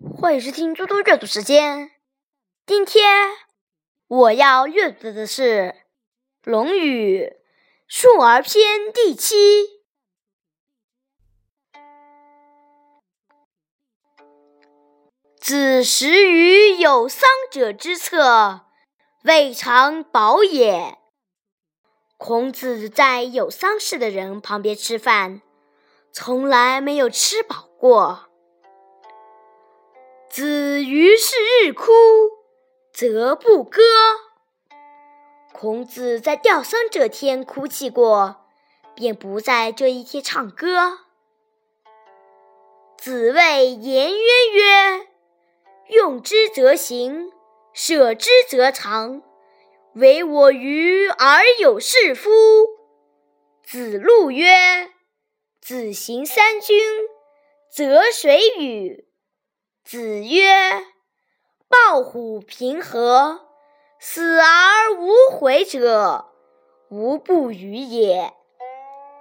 欢迎收听嘟嘟阅读时间。今天我要阅读的是《论语·述而篇》第七。子食于有丧者之侧，未尝饱也。孔子在有丧事的人旁边吃饭，从来没有吃饱过。子于是日哭，则不歌。孔子在吊丧这天哭泣过，便不在这一天唱歌。子谓颜渊曰：“用之则行，舍之则藏。唯我愚而有是夫。”子路曰：“子行三军，则谁与？”子曰：“抱虎平和，死而无悔者，无不与也。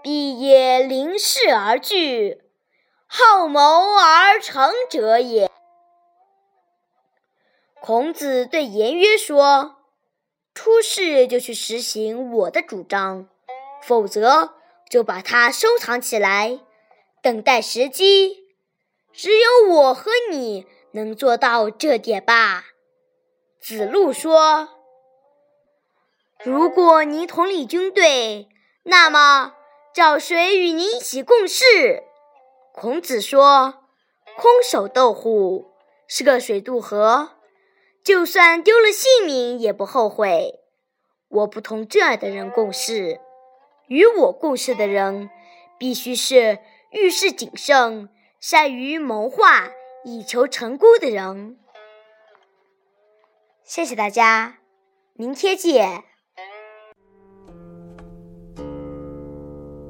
必也临事而惧，好谋而成者也。”孔子对颜渊说：“出事就去实行我的主张，否则就把它收藏起来，等待时机。”我和你能做到这点吧？子路说：“如果你统领军队，那么找谁与你一起共事？”孔子说：“空手斗虎，涉水渡河，就算丢了性命也不后悔。我不同这样的人共事，与我共事的人必须是遇事谨慎。”善于谋划以求成功的人。谢谢大家，明天见。